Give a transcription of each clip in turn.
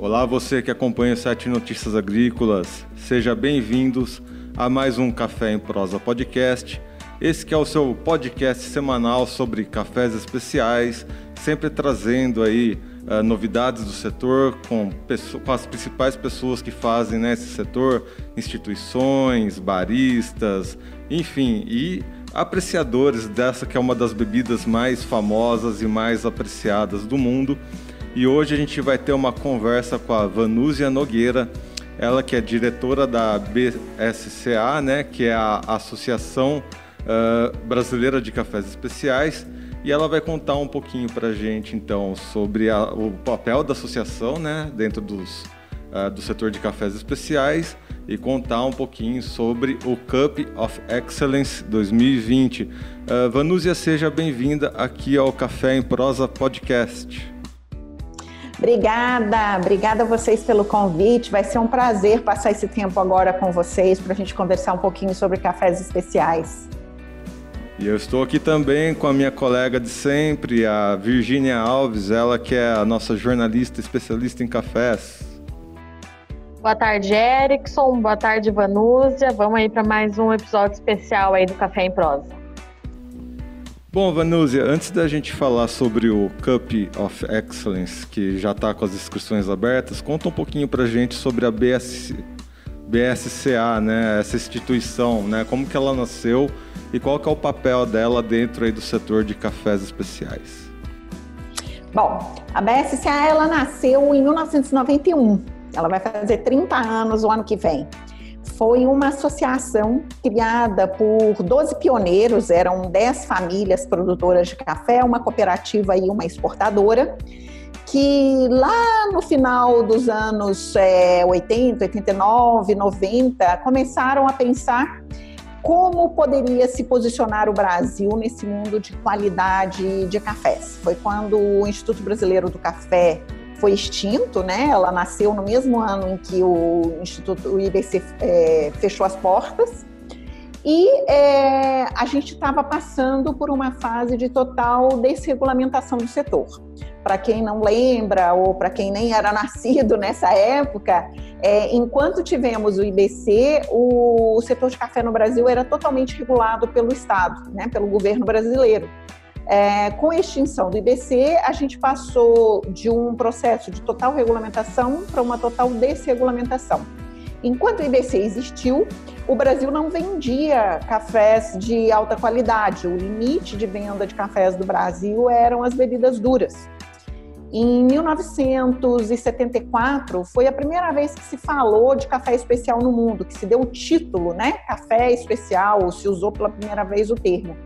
Olá, você que acompanha o Notícias Agrícolas. Seja bem-vindos a mais um Café em Prosa Podcast. Esse que é o seu podcast semanal sobre cafés especiais, sempre trazendo aí uh, novidades do setor com, com, as principais pessoas que fazem né, esse setor, instituições, baristas, enfim, e apreciadores dessa que é uma das bebidas mais famosas e mais apreciadas do mundo. E hoje a gente vai ter uma conversa com a Vanúzia Nogueira, ela que é diretora da BSCA, né, que é a Associação uh, Brasileira de Cafés Especiais, e ela vai contar um pouquinho para a gente então sobre a, o papel da associação, né, dentro dos, uh, do setor de cafés especiais e contar um pouquinho sobre o Cup of Excellence 2020. Uh, Vanúzia, seja bem-vinda aqui ao Café em Prosa Podcast. Obrigada, obrigada a vocês pelo convite. Vai ser um prazer passar esse tempo agora com vocês para a gente conversar um pouquinho sobre cafés especiais. E eu estou aqui também com a minha colega de sempre, a Virgínia Alves, ela que é a nossa jornalista especialista em cafés. Boa tarde, Erickson. Boa tarde, Vanúzia. Vamos aí para mais um episódio especial aí do Café em Prosa. Bom, Vanúzia, antes da gente falar sobre o Cup of Excellence, que já está com as inscrições abertas, conta um pouquinho para gente sobre a BS, BSCA, né? Essa instituição, né? Como que ela nasceu e qual que é o papel dela dentro aí do setor de cafés especiais? Bom, a BSCA ela nasceu em 1991. Ela vai fazer 30 anos o ano que vem foi uma associação criada por 12 pioneiros, eram 10 famílias produtoras de café, uma cooperativa e uma exportadora, que lá no final dos anos é, 80, 89, 90, começaram a pensar como poderia se posicionar o Brasil nesse mundo de qualidade de cafés. Foi quando o Instituto Brasileiro do Café foi extinto, né? Ela nasceu no mesmo ano em que o Instituto o IBC é, fechou as portas. E é, a gente estava passando por uma fase de total desregulamentação do setor. Para quem não lembra, ou para quem nem era nascido nessa época, é, enquanto tivemos o IBC, o, o setor de café no Brasil era totalmente regulado pelo Estado, né, pelo governo brasileiro. É, com a extinção do IBC, a gente passou de um processo de total regulamentação para uma total desregulamentação. Enquanto o IBC existiu, o Brasil não vendia cafés de alta qualidade. O limite de venda de cafés do Brasil eram as bebidas duras. Em 1974 foi a primeira vez que se falou de café especial no mundo, que se deu o título, né? Café especial, se usou pela primeira vez o termo.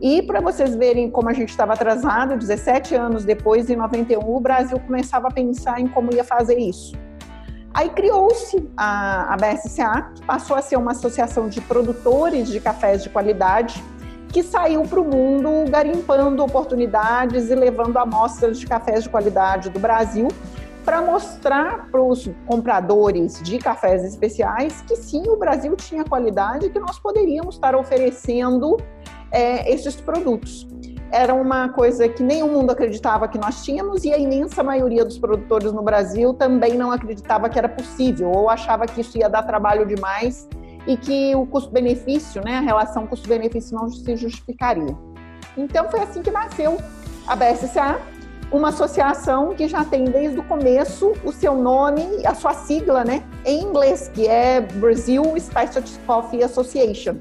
E para vocês verem como a gente estava atrasado, 17 anos depois, em 91, o Brasil começava a pensar em como ia fazer isso. Aí criou-se a, a BSCA, que passou a ser uma associação de produtores de cafés de qualidade, que saiu para o mundo garimpando oportunidades e levando amostras de cafés de qualidade do Brasil para mostrar para os compradores de cafés especiais que sim, o Brasil tinha qualidade e que nós poderíamos estar oferecendo é, esses produtos. Era uma coisa que nenhum mundo acreditava que nós tínhamos e a imensa maioria dos produtores no Brasil também não acreditava que era possível ou achava que isso ia dar trabalho demais e que o custo-benefício, né, a relação custo-benefício não se justificaria. Então foi assim que nasceu a BSCA, uma associação que já tem desde o começo o seu nome, a sua sigla, né, em inglês, que é Brazil Specialty Coffee Association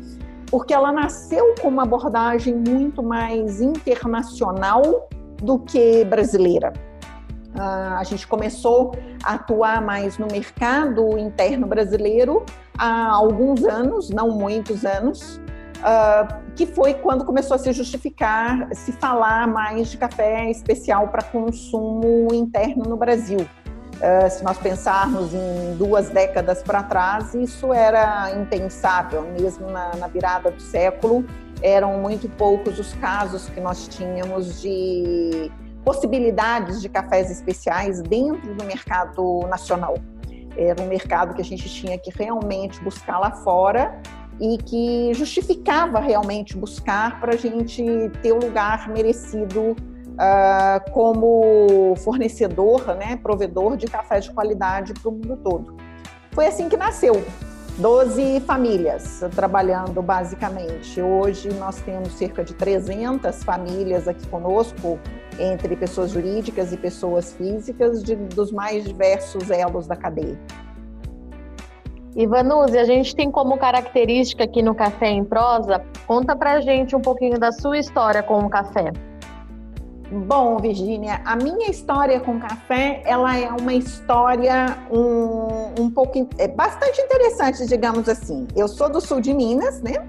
porque ela nasceu com uma abordagem muito mais internacional do que brasileira. Uh, a gente começou a atuar mais no mercado interno brasileiro há alguns anos, não muitos anos, uh, que foi quando começou a se justificar, se falar mais de café especial para consumo interno no Brasil. Uh, se nós pensarmos em duas décadas para trás, isso era impensável, mesmo na, na, virada do século, eram muito poucos os casos que nós tínhamos de possibilidades de cafés especiais dentro do mercado nacional. Era um mercado que a gente tinha que realmente buscar lá fora e que justificava realmente buscar para a gente ter o lugar merecido uh, como fornecedor, né, provedor de café de qualidade para o mundo todo. Foi assim que nasceu. 12 famílias trabalhando basicamente. Hoje nós temos cerca de 300 famílias aqui conosco, entre pessoas jurídicas e pessoas físicas, de, dos mais diversos elos da cadeia. Ivanuse, a gente tem como característica aqui no Café em Prosa, conta pra gente um pouquinho da sua história com o café. Bom, Virgínia, a minha história com café, ela é uma história um, um pouco, é bastante interessante, digamos assim. Eu sou do sul de Minas, né?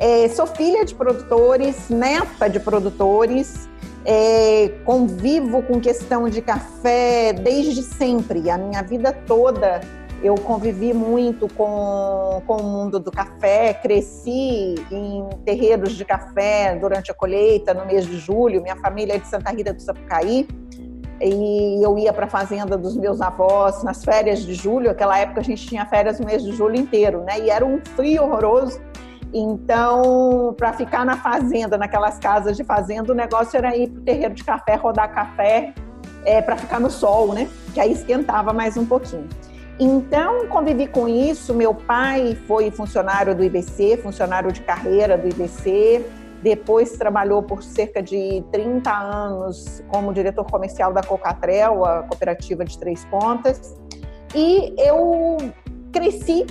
É, sou filha de produtores, neta de produtores, é, convivo com questão de café desde sempre, a minha vida toda eu convivi muito com, com o mundo do café, cresci em terreiros de café durante a colheita, no mês de julho. Minha família é de Santa Rita do Sapucaí. E eu ia para a fazenda dos meus avós nas férias de julho. Aquela época a gente tinha férias no mês de julho inteiro, né? E era um frio horroroso. Então, para ficar na fazenda, naquelas casas de fazenda, o negócio era ir para o terreiro de café, rodar café, é, para ficar no sol, né? Que aí esquentava mais um pouquinho. Então, convivi com isso. Meu pai foi funcionário do IBC, funcionário de carreira do IBC. Depois trabalhou por cerca de 30 anos como diretor comercial da Cocatrel, a cooperativa de Três Pontas. E eu cresci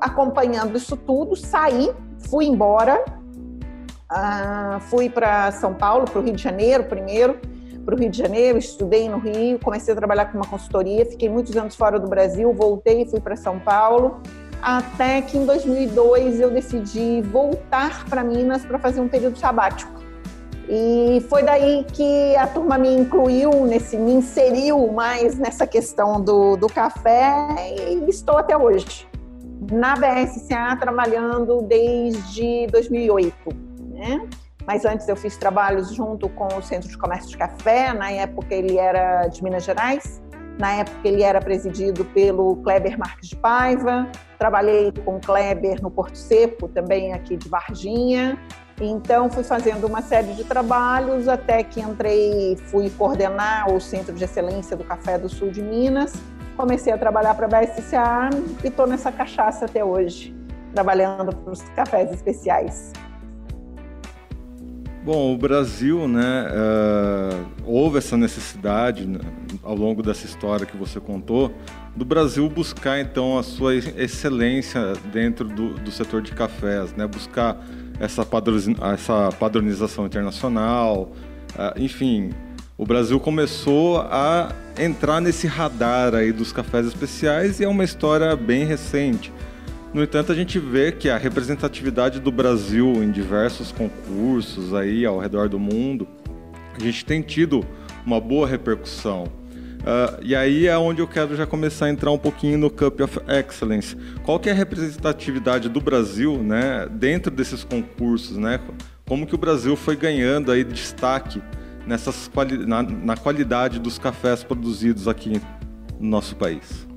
acompanhando isso tudo, saí, fui embora, uh, fui para São Paulo, para o Rio de Janeiro primeiro, para o Rio de Janeiro, estudei no Rio, comecei a trabalhar com uma consultoria, fiquei muitos anos fora do Brasil, voltei, fui para São Paulo, até que em 2002 eu decidi voltar para Minas para fazer um período sabático. E foi daí que a turma me incluiu, nesse, me inseriu mais nessa questão do, do café e estou até hoje. Na BSCA trabalhando desde 2008, né? Mas antes eu fiz trabalhos junto com o Centro de Comércio de Café, na época ele era de Minas Gerais, na época ele era presidido pelo Kleber Marques de Paiva, trabalhei com o Kleber no Porto Seco, também aqui de Varginha, então fui fazendo uma série de trabalhos até que entrei, fui coordenar o Centro de Excelência do Café do Sul de Minas, comecei a trabalhar para a BSCA e estou nessa cachaça até hoje, trabalhando para os cafés especiais. Bom, o Brasil, né, uh, houve essa necessidade né, ao longo dessa história que você contou, do Brasil buscar então a sua excelência dentro do, do setor de cafés, né, buscar essa, essa padronização internacional, uh, enfim, o Brasil começou a entrar nesse radar aí dos cafés especiais e é uma história bem recente. No entanto, a gente vê que a representatividade do Brasil em diversos concursos aí ao redor do mundo, a gente tem tido uma boa repercussão. Uh, e aí é onde eu quero já começar a entrar um pouquinho no Cup of Excellence. Qual que é a representatividade do Brasil, né, dentro desses concursos, né? Como que o Brasil foi ganhando aí destaque nessas na, na qualidade dos cafés produzidos aqui no nosso país?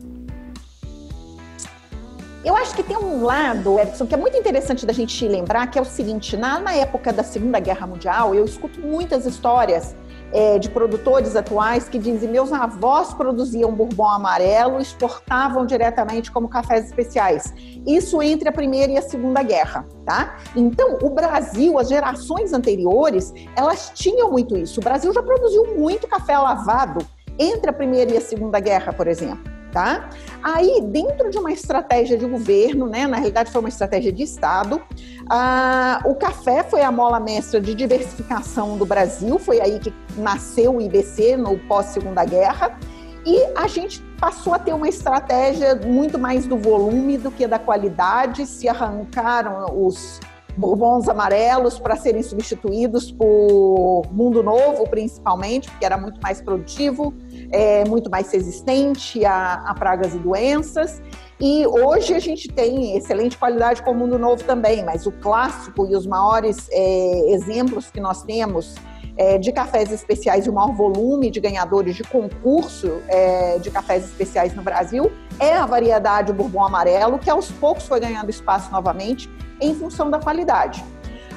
Eu acho que tem um lado, Edson, que é muito interessante da gente lembrar, que é o seguinte: na, na época da Segunda Guerra Mundial, eu escuto muitas histórias é, de produtores atuais que dizem: meus avós produziam bourbon amarelo, exportavam diretamente como cafés especiais. Isso entre a Primeira e a Segunda Guerra, tá? Então, o Brasil, as gerações anteriores, elas tinham muito isso. O Brasil já produziu muito café lavado entre a Primeira e a Segunda Guerra, por exemplo tá? Aí, dentro de uma estratégia de governo, né, na realidade foi uma estratégia de Estado, ah, o café foi a mola mestra de diversificação do Brasil, foi aí que nasceu o IBC no pós-segunda guerra, e a gente passou a ter uma estratégia muito mais do volume do que da qualidade, se arrancaram os bourbons amarelos para serem substituídos por Mundo Novo, principalmente, porque era muito mais produtivo, é, muito mais resistente a, a, pragas e doenças. E hoje a gente tem excelente qualidade com o Mundo Novo também, mas o clássico e os maiores é, exemplos que nós temos é, de cafés especiais e o maior volume de ganhadores de concurso é, de cafés especiais no Brasil é a variedade Bourbon Amarelo, que aos poucos foi ganhando espaço novamente em função da qualidade.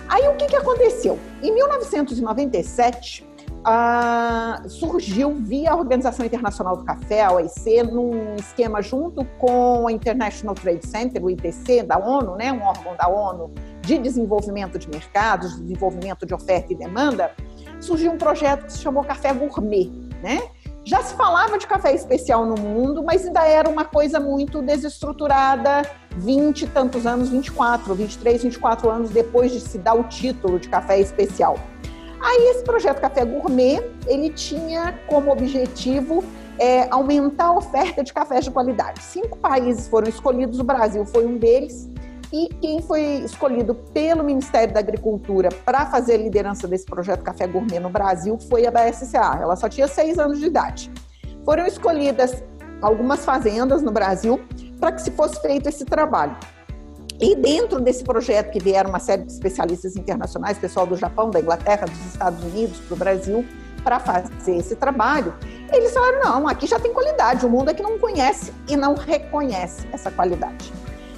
Aí o que, que aconteceu? Em 1997, surgiu via a Organização Internacional do Café, a OIC, num esquema junto com a International Trade Center, o ITC, da ONU, né, um órgão da ONU de desenvolvimento de mercados, desenvolvimento de oferta e demanda, surgiu um projeto que se chamou Café Gourmet, né? Já se falava de café especial no mundo, mas ainda era uma coisa muito desestruturada, 20 e tantos anos, 24, 23, 24 anos depois de se dar o título de café especial. Aí esse projeto Café Gourmet, ele tinha como objetivo é, aumentar a oferta de cafés de qualidade. Cinco países foram escolhidos, o Brasil foi um deles, e quem foi escolhido pelo Ministério da Agricultura para fazer a liderança desse projeto Café Gourmet no Brasil foi a BSCA. Ela só tinha seis anos de idade. Foram escolhidas algumas fazendas no Brasil para que se fosse feito esse trabalho. E dentro desse projeto que vieram uma série de especialistas internacionais, pessoal do Japão, da Inglaterra, dos Estados Unidos, para o Brasil, para fazer esse trabalho, eles falaram: não, aqui já tem qualidade, o mundo é que não conhece e não reconhece essa qualidade.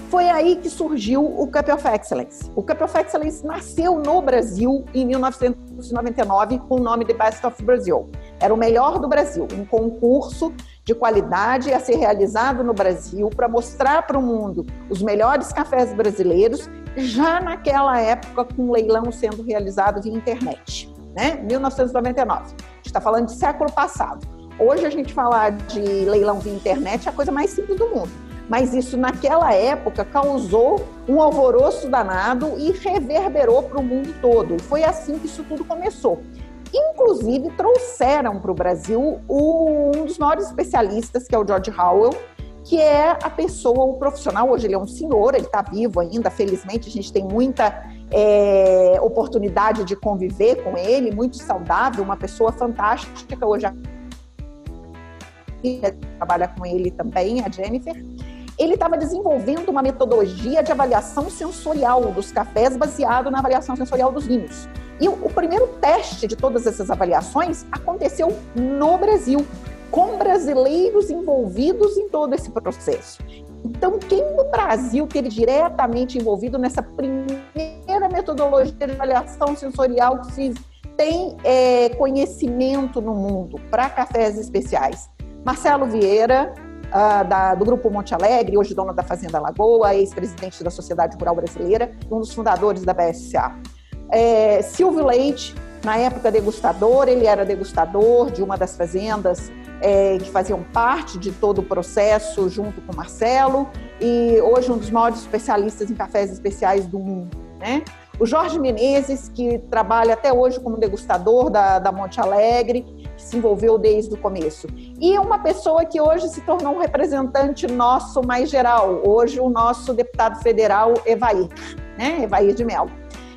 Foi aí que surgiu o Cup of Excellence. O Cup of Excellence nasceu no Brasil em 1999 com o nome de Best of Brazil. Era o melhor do Brasil, um concurso de qualidade a ser realizado no Brasil para mostrar para o mundo os melhores cafés brasileiros, já naquela época com um leilão sendo realizado via internet, né? 1999. A gente está falando de século passado. Hoje a gente falar de leilão via internet é a coisa mais simples do mundo mas isso naquela época causou um alvoroço danado e reverberou para o mundo todo. E foi assim que isso tudo começou. Inclusive, trouxeram para o Brasil um dos maiores especialistas, que é o George Howell, que é a pessoa, o profissional. Hoje ele é um senhor, ele está vivo ainda, felizmente, a gente tem muita é, oportunidade de conviver com ele, muito saudável, uma pessoa fantástica. Hoje a trabalha com ele também, a Jennifer ele estava desenvolvendo uma metodologia de avaliação sensorial dos cafés baseado na avaliação sensorial dos vinhos. E o, o primeiro teste de todas essas avaliações aconteceu no Brasil, com brasileiros envolvidos em todo esse processo. Então, quem no Brasil teve diretamente envolvido nessa primeira metodologia de avaliação sensorial que se tem é, conhecimento no mundo para cafés especiais? Marcelo Vieira, uh, da, do Grupo Monte Alegre, hoje dono da Fazenda Lagoa, ex-presidente da Sociedade Rural Brasileira, um dos fundadores da BSA. É, Silvio Leite, na época degustador, ele era degustador de uma das fazendas é, que faziam parte de todo o processo junto com Marcelo e hoje um dos maiores especialistas em cafés especiais do mundo, né? O Jorge Menezes, que trabalha até hoje como degustador da, da Monte Alegre, que se envolveu desde o começo. E uma pessoa que hoje se tornou um representante nosso mais geral, hoje o nosso deputado federal Evair, né? Evair de Mello.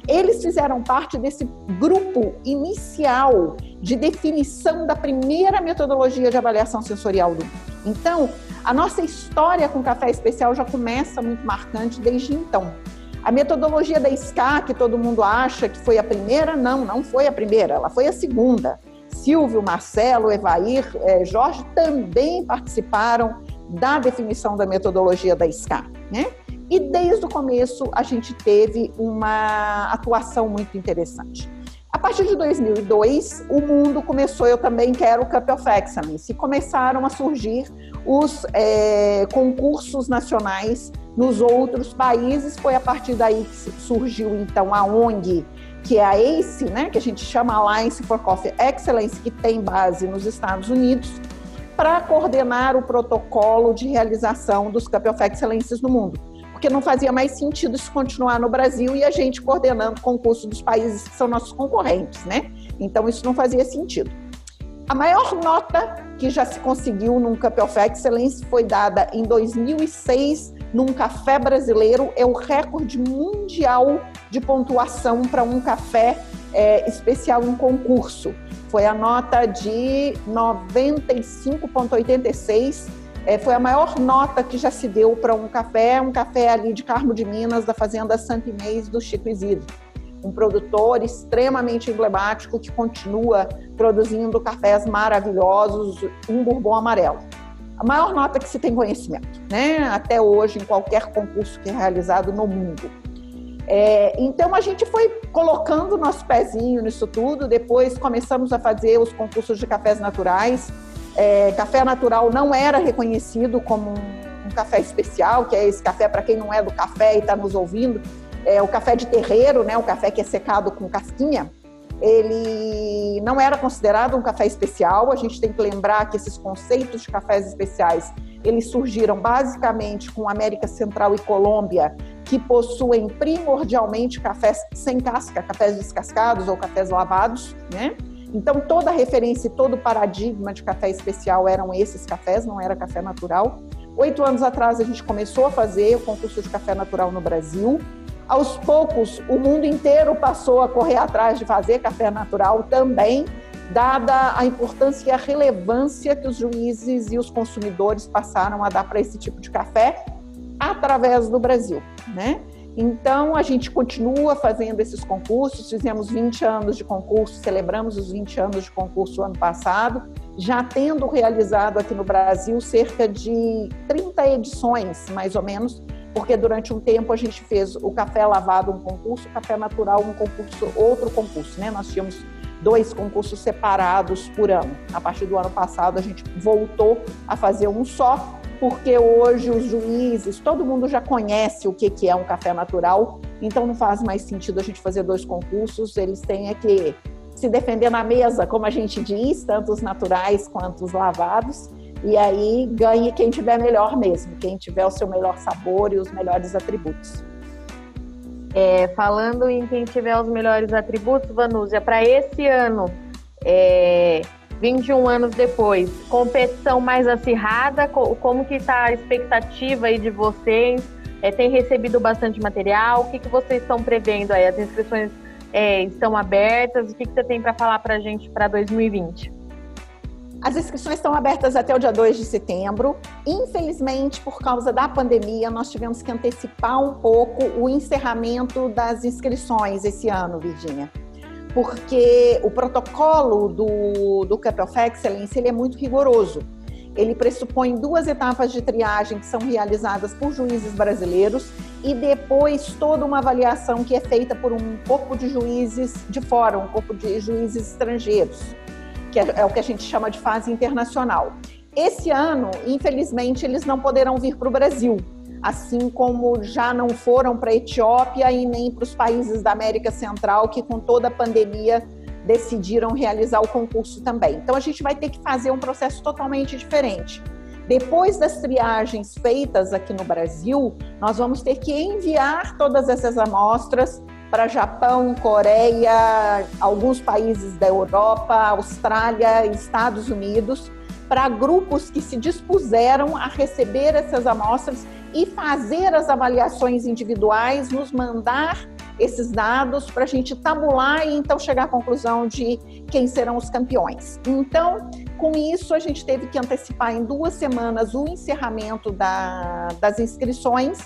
Eles fizeram parte desse grupo inicial de definição da primeira metodologia de avaliação sensorial do mundo. Então, a nossa história com café especial já começa muito marcante desde então. A metodologia da SCA, que todo mundo acha que foi a primeira, não, não foi a primeira, ela foi a segunda. Silvio, Marcelo, Evair, eh, Jorge também participaram da definição da metodologia da SCA, né? E desde o começo a gente teve uma atuação muito interessante. A partir de 2002, o mundo começou, eu também quero o Cup of Excellence, e começaram a surgir os é, concursos nacionais nos outros países. Foi a partir daí que surgiu então a ONG, que é a ACE, né, que a gente chama Alliance for Coffee Excellence, que tem base nos Estados Unidos, para coordenar o protocolo de realização dos Cup of Excellences no mundo. Porque não fazia mais sentido isso continuar no Brasil e a gente coordenando o concurso dos países que são nossos concorrentes, né? Então isso não fazia sentido. A maior nota que já se conseguiu num of Excellence foi dada em 2006 num café brasileiro. É o recorde mundial de pontuação para um café é, especial em concurso. Foi a nota de 95,86. É, foi a maior nota que já se deu para um café, um café ali de Carmo de Minas, da Fazenda Santo Inês do Chico Isidro um produtor extremamente emblemático que continua produzindo cafés maravilhosos, um bourbon amarelo. A maior nota que se tem conhecimento, né? Até hoje, em qualquer concurso que é realizado no mundo. É, então, a gente foi colocando nosso pezinho nisso tudo. Depois começamos a fazer os concursos de cafés naturais. É, café natural não era reconhecido como um, um café especial, que é esse café para quem não é do café e está nos ouvindo. É o café de terreiro, né? O café que é secado com casquinha ele não era considerado um café especial. A gente tem que lembrar que esses conceitos de cafés especiais eles surgiram basicamente com América Central e Colômbia, que possuem primordialmente cafés sem casca, cafés descascados ou cafés lavados, né? Então toda a referência e todo o paradigma de café especial eram esses cafés, não era café natural. Oito anos atrás a gente começou a fazer o concurso de café natural no Brasil aos poucos, o mundo inteiro passou a correr atrás de fazer café natural também, dada a importância e a relevância que os juízes e os consumidores passaram a dar para esse tipo de café através do Brasil, né? Então, a gente continua fazendo esses concursos, fizemos 20 anos de concurso, celebramos os 20 anos de concurso ano passado, já tendo realizado aqui no Brasil cerca de 30 edições, mais ou menos, porque durante um tempo a gente fez o café lavado um concurso, o café natural um concurso, outro concurso, né? Nós tínhamos dois concursos separados por ano. A partir do ano passado a gente voltou a fazer um só, porque hoje os juízes, todo mundo já conhece o que que é um café natural, então não faz mais sentido a gente fazer dois concursos, eles têm é que se defender na mesa, como a gente diz, tanto os naturais quanto os lavados. E aí ganhe quem tiver melhor mesmo, quem tiver o seu melhor sabor e os melhores atributos. É, falando em quem tiver os melhores atributos, Vanúzia, para esse ano, é, 21 anos depois, competição mais acirrada, como que está a expectativa aí de vocês? É, tem recebido bastante material? O que, que vocês estão prevendo aí? As inscrições é, estão abertas? O que, que você tem para falar para a gente para 2020? As inscrições estão abertas até o dia 2 de setembro. Infelizmente, por causa da pandemia, nós tivemos que antecipar um pouco o encerramento das inscrições esse ano, Virginia. Porque o protocolo do, do Cup of Excellence ele é muito rigoroso. Ele pressupõe duas etapas de triagem que são realizadas por juízes brasileiros e depois toda uma avaliação que é feita por um corpo de juízes de fora, um corpo de juízes estrangeiros que é, é o que a gente chama de fase internacional. Esse ano, infelizmente, eles não poderão vir para o Brasil, assim como já não foram para a Etiópia e nem para os países da América Central, que com toda a pandemia decidiram realizar o concurso também. Então, a gente vai ter que fazer um processo totalmente diferente. Depois das triagens feitas aqui no Brasil, nós vamos ter que enviar todas essas amostras para Japão, Coreia, alguns países da Europa, Austrália, Estados Unidos, para grupos que se dispuseram a receber essas amostras e fazer as avaliações individuais, nos mandar esses dados para a gente tabular e então chegar à conclusão de quem serão os campeões. Então, com isso, a gente teve que antecipar em duas semanas o encerramento da, das inscrições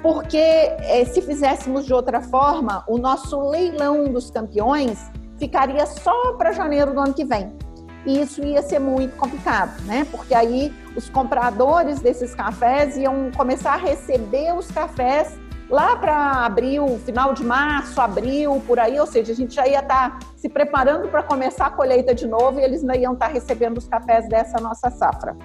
porque é, se fizéssemos de outra forma, o nosso leilão dos campeões ficaria só para janeiro do ano que vem. E isso ia ser muito complicado, né? Porque aí os compradores desses cafés iam começar a receber os cafés lá para abril, final de março, abril, por aí, ou seja, a gente já ia estar tá se preparando para começar a colheita de novo e eles não iam estar tá recebendo os cafés dessa nossa safra.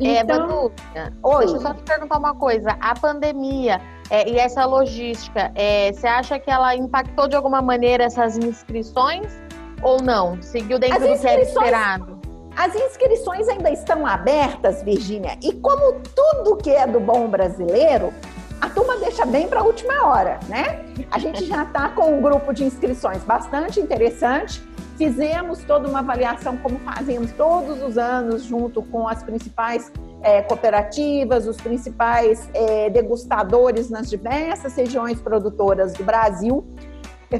É, então, é, Oi. deixa eu só te perguntar uma coisa. A pandemia é, e essa logística, é, você acha que ela impactou de alguma maneira essas inscrições ou não? Seguiu dentro do que era esperado? As inscrições ainda estão abertas, Virgínia, e como tudo que é do bom brasileiro, a turma deixa bem para a última hora, né? A gente já está com um grupo de inscrições bastante interessante. Fizemos toda uma avaliação, como fazemos todos os anos, junto com as principais é, cooperativas, os principais é, degustadores nas diversas regiões produtoras do Brasil.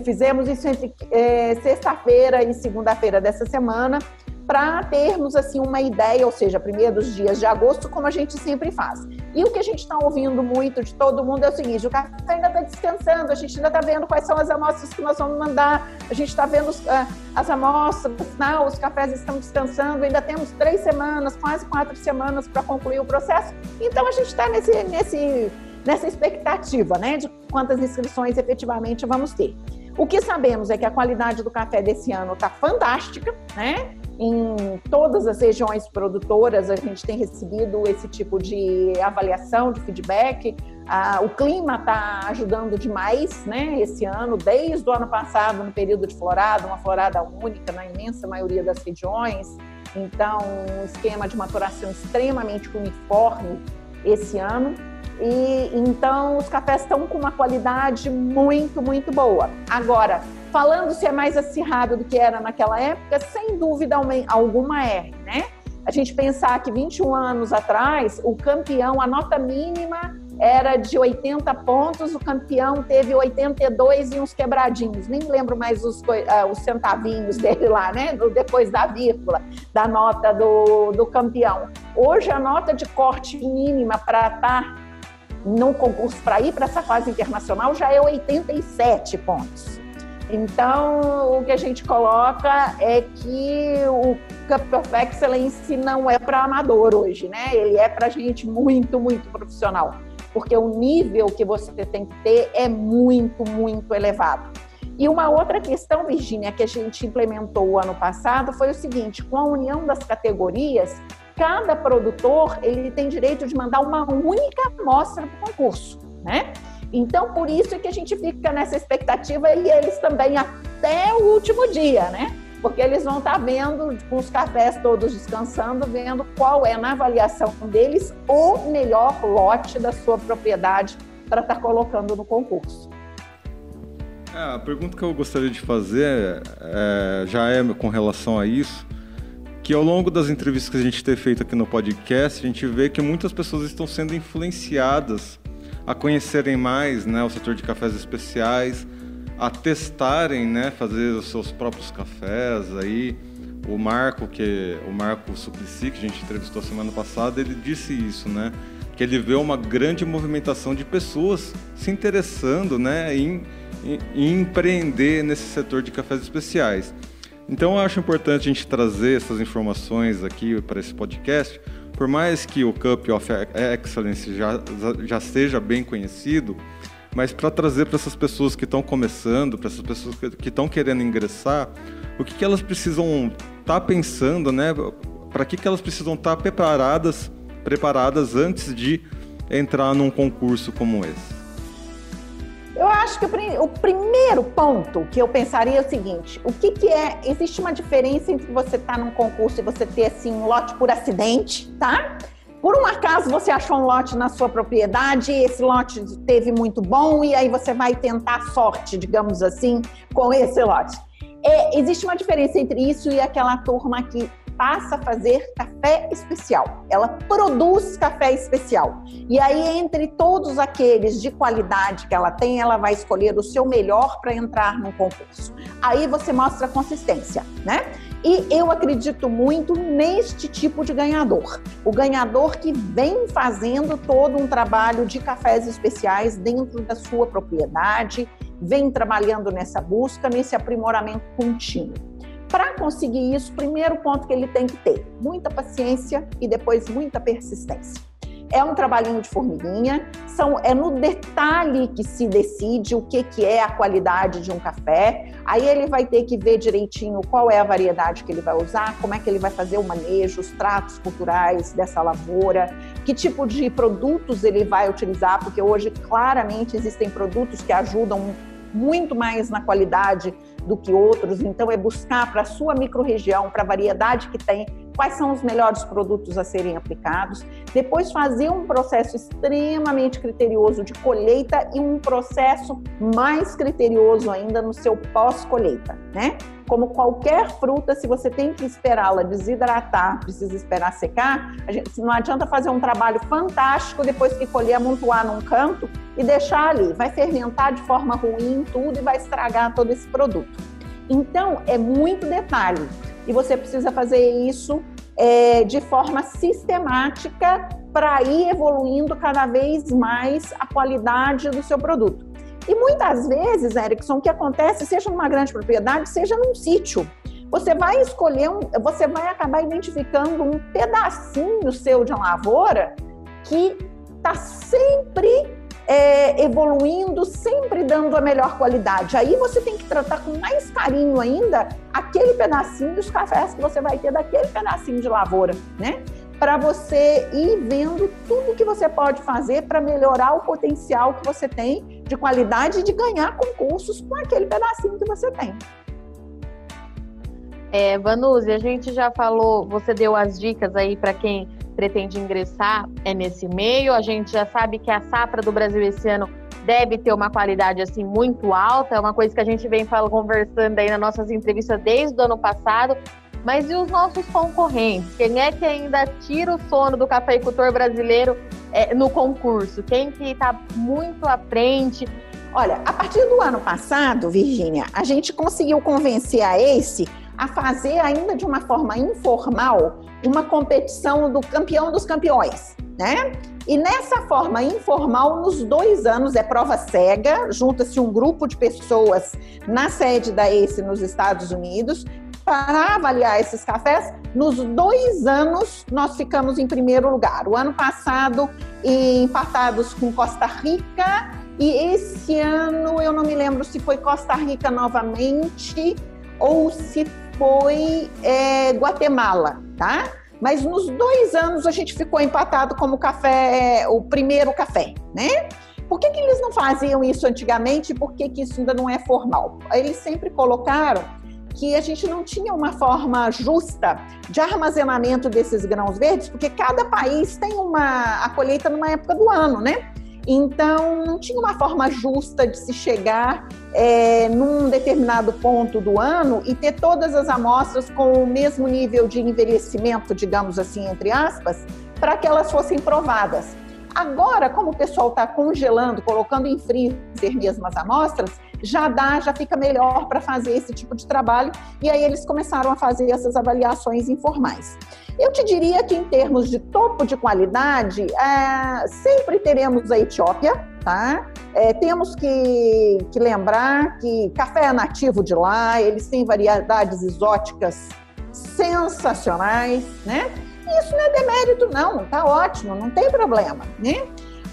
Fizemos isso entre é, sexta-feira e segunda-feira dessa semana para termos assim uma ideia, ou seja, primeiros dias de agosto, como a gente sempre faz. E o que a gente está ouvindo muito de todo mundo é o seguinte: o café ainda está descansando, a gente ainda está vendo quais são as amostras que nós vamos mandar, a gente está vendo uh, as amostras, não, os cafés estão descansando, ainda temos três semanas, quase quatro semanas para concluir o processo. Então a gente está nesse, nesse, nessa expectativa, né, de quantas inscrições efetivamente vamos ter. O que sabemos é que a qualidade do café desse ano está fantástica, né? Em todas as regiões produtoras a gente tem recebido esse tipo de avaliação, de feedback. Ah, o clima está ajudando demais, né? Esse ano, desde o ano passado, no período de florada, uma florada única na imensa maioria das regiões. Então, um esquema de maturação extremamente uniforme esse ano. E então os cafés estão com uma qualidade muito, muito boa. Agora, falando se é mais acirrado do que era naquela época, sem dúvida alguma é, né? A gente pensar que 21 anos atrás, o campeão, a nota mínima era de 80 pontos, o campeão teve 82 e uns quebradinhos. Nem lembro mais os, uh, os centavinhos dele lá, né? Depois da vírgula, da nota do, do campeão. Hoje, a nota de corte mínima para estar no concurso para ir para essa fase internacional já é 87 pontos. Então, o que a gente coloca é que o Cup of Excellence não é para amador hoje, né? Ele é para gente muito, muito profissional, porque o nível que você tem que ter é muito, muito elevado. E uma outra questão, Virginia, que a gente implementou ano passado foi o seguinte: com a união das categorias, cada produtor ele tem direito de mandar uma única amostra para o concurso, né? Então, por isso é que a gente fica nessa expectativa e eles também até o último dia, né? Porque eles vão estar vendo, com os cafés todos descansando, vendo qual é, na avaliação deles, o melhor lote da sua propriedade para estar colocando no concurso. É, a pergunta que eu gostaria de fazer é, já é com relação a isso que ao longo das entrevistas que a gente tem feito aqui no podcast, a gente vê que muitas pessoas estão sendo influenciadas a conhecerem mais né, o setor de cafés especiais, a testarem, né, fazer os seus próprios cafés aí. O Marco, que o Marco Suplicy, que a gente entrevistou semana passada, ele disse isso, né? Que ele vê uma grande movimentação de pessoas se interessando, né, em, em, em empreender nesse setor de cafés especiais. Então eu acho importante a gente trazer essas informações aqui para esse podcast, por mais que o Cup of Excellence já, já seja bem conhecido, mas para trazer para essas pessoas que estão começando, para essas pessoas que estão querendo ingressar, o que, que elas precisam estar tá pensando, né? Para que, que elas precisam estar tá preparadas, preparadas antes de entrar num concurso como esse? Acho que o, primeiro ponto que eu pensaria é o seguinte: o que, que é? Existe uma diferença entre você estar tá num concurso e você ter assim um lote por acidente, tá? Por um acaso você achou um lote na sua propriedade, esse lote teve muito bom e aí você vai tentar sorte, digamos assim, com esse lote. É, existe uma diferença entre isso e aquela turma que passa a fazer café especial. Ela produz café especial. E aí, entre todos aqueles de qualidade que ela tem, ela vai escolher o seu melhor para entrar no concurso. Aí você mostra consistência, né? E eu acredito muito neste tipo de ganhador. O ganhador que vem fazendo todo um trabalho de cafés especiais dentro da sua propriedade, vem trabalhando nessa busca, nesse aprimoramento contínuo. Para conseguir isso, primeiro ponto que ele tem que ter: muita paciência e depois muita persistência. É um trabalhinho de formiguinha, são, é no detalhe que se decide o que, que é a qualidade de um café. Aí ele vai ter que ver direitinho qual é a variedade que ele vai usar, como é que ele vai fazer o manejo, os tratos culturais dessa lavoura, que tipo de produtos ele vai utilizar, porque hoje claramente existem produtos que ajudam muito mais na qualidade do que outros, então é buscar para a sua microrregião, para a variedade que tem, quais são os melhores produtos a serem aplicados, depois fazer um processo extremamente criterioso de colheita e um processo mais criterioso ainda no seu pós-colheita, né? Como qualquer fruta, se você tem que esperá-la desidratar, precisa esperar secar, gente, não adianta fazer um trabalho fantástico depois que colher, amontoar num canto e deixar ali. Vai fermentar de forma ruim tudo e vai estragar todo esse produto. Então, é muito detalhe e você precisa fazer isso é, de forma sistemática para ir evoluindo cada vez mais a qualidade do seu produto. E muitas vezes, Erickson, o que acontece, seja numa grande propriedade, seja num sítio, você vai escolher um, você vai acabar identificando um pedacinho seu de lavoura que está sempre é, evoluindo, sempre dando a melhor qualidade. Aí você tem que tratar com mais carinho ainda aquele pedacinho dos cafés que você vai ter daquele pedacinho de lavoura, né? Para você ir vendo tudo que você pode fazer para melhorar o potencial que você tem de qualidade de ganhar concursos com aquele pedacinho que você tem. É, Vanuzi, a gente já falou, você deu as dicas aí para quem pretende ingressar é nesse meio. A gente já sabe que a safra do Brasil esse ano deve ter uma qualidade assim muito alta, é uma coisa que a gente vem falando, conversando aí nas nossas entrevistas desde o ano passado. Mas e os nossos concorrentes? Quem é que ainda tira o sono do cafeicultor brasileiro é, no concurso? Quem que está muito à frente? Olha, a partir do ano passado, Virgínia, a gente conseguiu convencer a Ace a fazer ainda de uma forma informal uma competição do campeão dos campeões, né? E nessa forma informal, nos dois anos, é prova cega, junta-se um grupo de pessoas na sede da ACE nos Estados Unidos para avaliar esses cafés. Nos dois anos, nós ficamos em primeiro lugar. O ano passado, empatados com Costa Rica, e esse ano eu não me lembro se foi Costa Rica novamente ou se foi é, Guatemala, tá? Mas nos dois anos a gente ficou empatado como café, o primeiro café, né? Por que, que eles não faziam isso antigamente? Por que, que isso ainda não é formal? Eles sempre colocaram que a gente não tinha uma forma justa de armazenamento desses grãos verdes, porque cada país tem uma a colheita numa época do ano, né? Então, não tinha uma forma justa de se chegar é, num determinado ponto do ano e ter todas as amostras com o mesmo nível de envelhecimento, digamos assim, entre aspas, para que elas fossem provadas. Agora, como o pessoal está congelando, colocando em freezer mesmo as amostras, já dá, já fica melhor para fazer esse tipo de trabalho. E aí eles começaram a fazer essas avaliações informais. Eu te diria que em termos de topo de qualidade, é, sempre teremos a Etiópia, tá? É, temos que, que lembrar que café é nativo de lá, eles têm variedades exóticas sensacionais, né? Isso não é demérito, não, tá ótimo, não tem problema, né?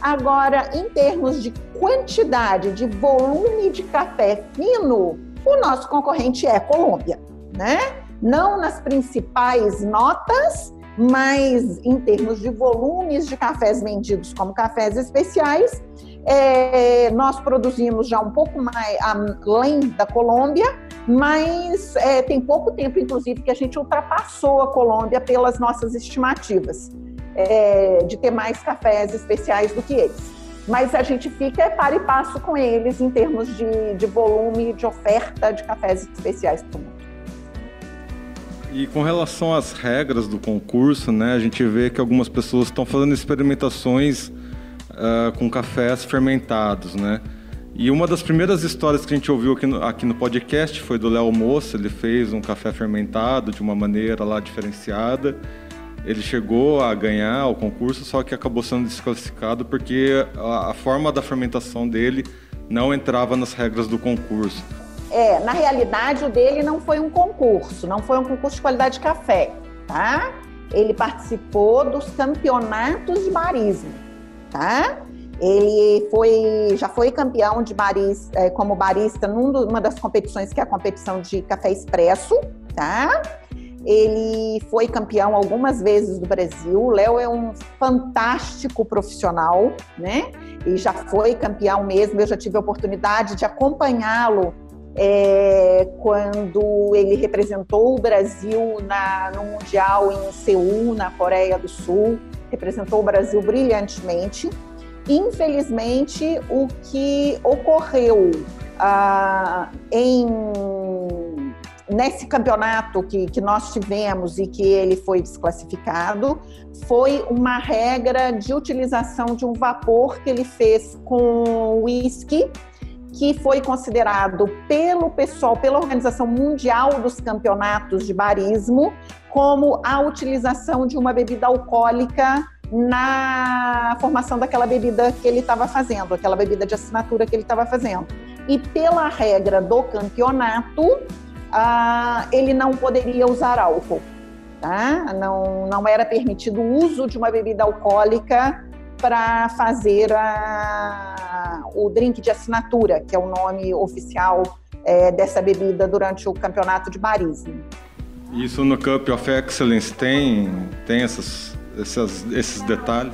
Agora, em termos de quantidade, de volume de café fino, o nosso concorrente é Colômbia, né? Não nas principais notas, mas em termos de volumes de cafés vendidos como cafés especiais, é, nós produzimos já um pouco mais além da Colômbia, mas é, tem pouco tempo, inclusive, que a gente ultrapassou a Colômbia pelas nossas estimativas é, de ter mais cafés especiais do que eles. Mas a gente fica para e passo com eles em termos de, de volume de oferta de cafés especiais para o mundo. E com relação às regras do concurso, né, a gente vê que algumas pessoas estão fazendo experimentações uh, com cafés fermentados, né? E uma das primeiras histórias que a gente ouviu aqui no, aqui no podcast foi do Léo Moça. Ele fez um café fermentado de uma maneira lá diferenciada. Ele chegou a ganhar o concurso, só que acabou sendo desclassificado porque a, a forma da fermentação dele não entrava nas regras do concurso. É, na realidade, o dele não foi um concurso, não foi um concurso de qualidade de café, tá? Ele participou dos campeonatos de barismo, tá? Ele foi, já foi campeão de barista, é, como barista numa das competições que é a competição de café expresso, tá? Ele foi campeão algumas vezes do Brasil. Léo é um fantástico profissional, né? E já foi campeão mesmo. Eu já tive a oportunidade de acompanhá-lo é, quando ele representou o Brasil na, no Mundial em Seul, na Coreia do Sul. Representou o Brasil brilhantemente. Infelizmente, o que ocorreu ah, em nesse campeonato que, que nós tivemos e que ele foi desclassificado, foi uma regra de utilização de um vapor que ele fez com uísque, que foi considerado pelo pessoal, pela Organização Mundial dos Campeonatos de Barismo, como a utilização de uma bebida alcoólica na formação daquela bebida que ele estava fazendo, aquela bebida de assinatura que ele estava fazendo. E pela regra do campeonato, ah, ele não poderia usar álcool. Tá? Não, não era permitido o uso de uma bebida alcoólica para fazer a, o drink de assinatura, que é o nome oficial é, dessa bebida durante o campeonato de barismo. Isso no Cup of Excellence tem, tem essas, essas, esses detalhes?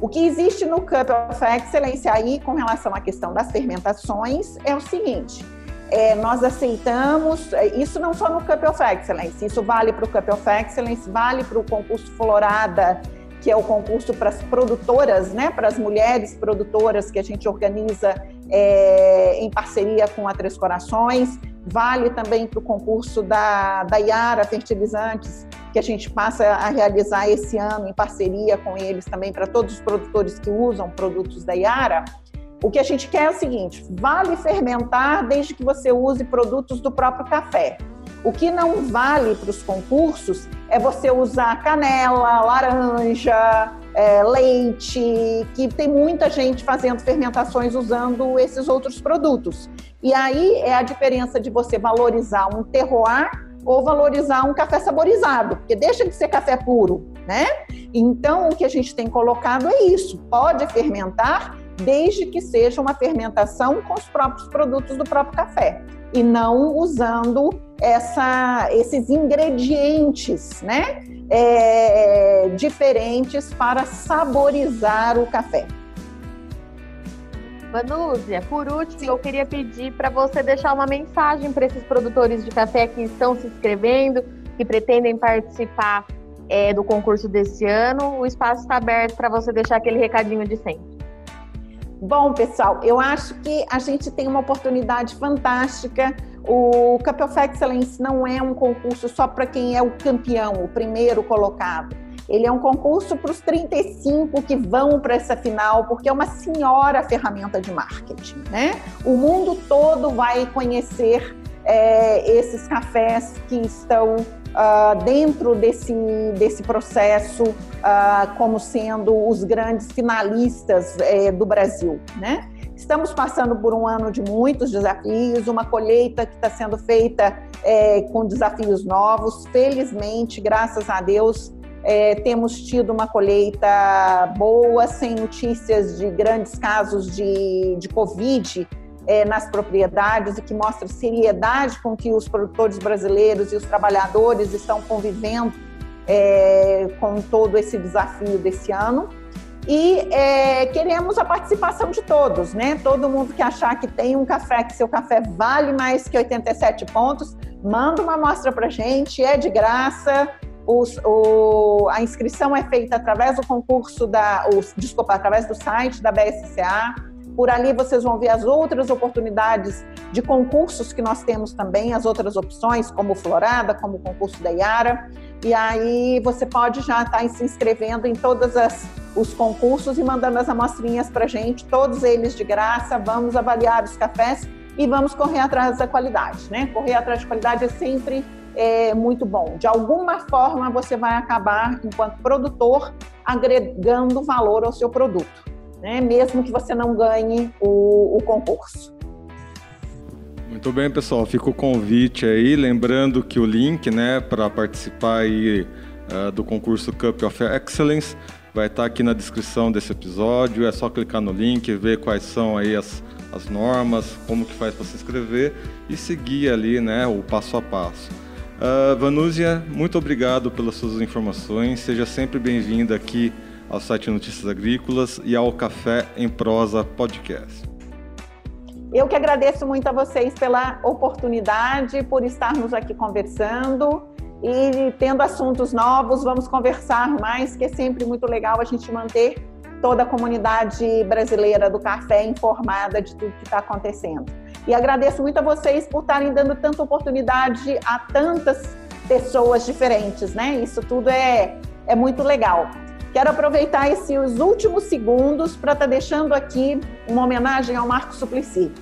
O que existe no Cup of Excellence aí com relação à questão das fermentações é o seguinte: é, nós aceitamos, é, isso não só no Cup of Excellence, isso vale para o Cup of Excellence, vale para o concurso Florada, que é o concurso para as produtoras, né, para as mulheres produtoras que a gente organiza é, em parceria com a Três Corações, vale também para o concurso da, da Iara Fertilizantes, que a gente passa a realizar esse ano em parceria com eles também para todos os produtores que usam produtos da Iara. O que a gente quer é o seguinte: vale fermentar desde que você use produtos do próprio café. O que não vale para os concursos é você usar canela, laranja, é, leite, que tem muita gente fazendo fermentações usando esses outros produtos. E aí é a diferença de você valorizar um terroir ou valorizar um café saborizado, porque deixa de ser café puro, né? Então, o que a gente tem colocado é isso: pode fermentar desde que seja uma fermentação com os próprios produtos do próprio café e não usando essa, esses ingredientes, né, é, diferentes para saborizar o café. Vanúzia, por último, Sim. eu queria pedir para você deixar uma mensagem para esses produtores de café que estão se inscrevendo, que pretendem participar é, do concurso desse ano. O espaço está aberto para você deixar aquele recadinho de sempre. Bom, pessoal, eu acho que a gente tem uma oportunidade fantástica. O Cup of Excellence não é um concurso só para quem é o campeão, o primeiro colocado. Ele é um concurso para os 35 que vão para essa final, porque é uma senhora ferramenta de marketing, né? O mundo todo vai conhecer é, esses cafés que estão uh, dentro desse, desse processo uh, como sendo os grandes finalistas é, do Brasil, né? Estamos passando por um ano de muitos desafios, uma colheita que está sendo feita é, com desafios novos. Felizmente, graças a Deus, é, temos tido uma colheita boa, sem notícias de grandes casos de, de Covid é, nas propriedades, o que mostra seriedade com que os produtores brasileiros e os trabalhadores estão convivendo é, com todo esse desafio desse ano. E é, queremos a participação de todos, né? Todo mundo que achar que tem um café, que seu café vale mais que 87 pontos, manda uma amostra para gente, é de graça. Os, o, a inscrição é feita através do concurso da, os, desculpa, através do site da BSCA. Por ali vocês vão ver as outras oportunidades de concursos que nós temos também, as outras opções, como Florada, como o concurso da Iara. E aí você pode já estar tá se inscrevendo em todos os concursos e mandando as amostrinhas para a gente, todos eles de graça. Vamos avaliar os cafés e vamos correr atrás da qualidade, né? Correr atrás de qualidade é sempre é, muito bom. De alguma forma você vai acabar, enquanto produtor, agregando valor ao seu produto né? mesmo que você não ganhe o, o concurso. Muito bem, pessoal. Fica o convite aí. Lembrando que o link né, para participar aí, uh, do concurso Cup of Excellence vai estar tá aqui na descrição desse episódio. É só clicar no link, ver quais são aí as, as normas, como que faz para se inscrever e seguir ali né, o passo a passo. Uh, Vanúzia, muito obrigado pelas suas informações. Seja sempre bem-vinda aqui ao site Notícias Agrícolas e ao Café em Prosa Podcast. Eu que agradeço muito a vocês pela oportunidade, por estarmos aqui conversando e tendo assuntos novos, vamos conversar mais, que é sempre muito legal a gente manter toda a comunidade brasileira do café informada de tudo que está acontecendo. E agradeço muito a vocês por estarem dando tanta oportunidade a tantas pessoas diferentes, né? Isso tudo é, é muito legal. Quero aproveitar esses últimos segundos para estar tá deixando aqui uma homenagem ao Marco Suplicy.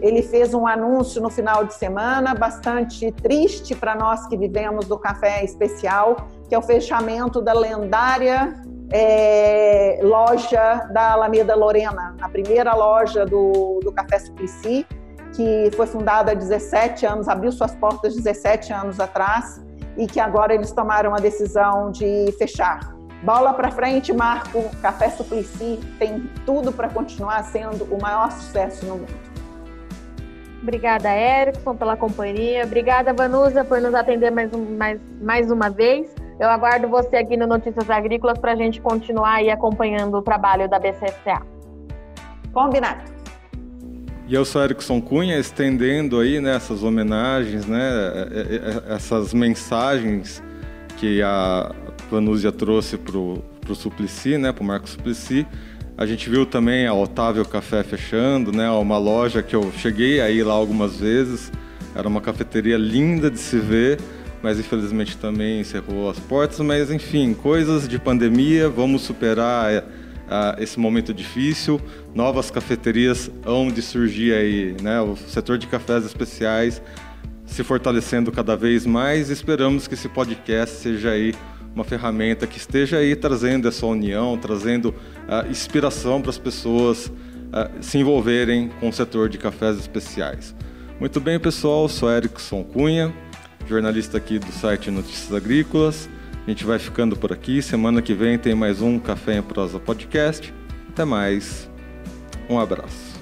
Ele fez um anúncio no final de semana bastante triste para nós que vivemos do café especial, que é o fechamento da lendária é, loja da Alameda Lorena, a primeira loja do, do Café Suplicy, que foi fundada há 17 anos, abriu suas portas 17 anos atrás e que agora eles tomaram a decisão de fechar Bola para frente, Marco. Café Suplicy tem tudo para continuar sendo o maior sucesso no mundo. Obrigada, Erickson, pela companhia. Obrigada, Vanusa, por nos atender mais, um, mais, mais uma vez. Eu aguardo você aqui no Notícias Agrícolas para a gente continuar aí acompanhando o trabalho da BCSA. Combinado. E eu sou Erickson Cunha, estendendo aí né, essas homenagens, né, essas mensagens que a Vanúzia trouxe para o Suplicy, né, para o Marco Suplicy. A gente viu também a Otávio Café fechando, né, uma loja que eu cheguei aí lá algumas vezes. Era uma cafeteria linda de se ver, mas infelizmente também encerrou as portas. Mas enfim, coisas de pandemia, vamos superar uh, esse momento difícil. Novas cafeterias hão de surgir aí, né? O setor de cafés especiais se fortalecendo cada vez mais. Esperamos que esse podcast seja aí uma ferramenta que esteja aí trazendo essa união, trazendo uh, inspiração para as pessoas uh, se envolverem com o setor de cafés especiais. Muito bem, pessoal, sou Erickson Cunha, jornalista aqui do site Notícias Agrícolas. A gente vai ficando por aqui. Semana que vem tem mais um Café em Prosa Podcast. Até mais. Um abraço.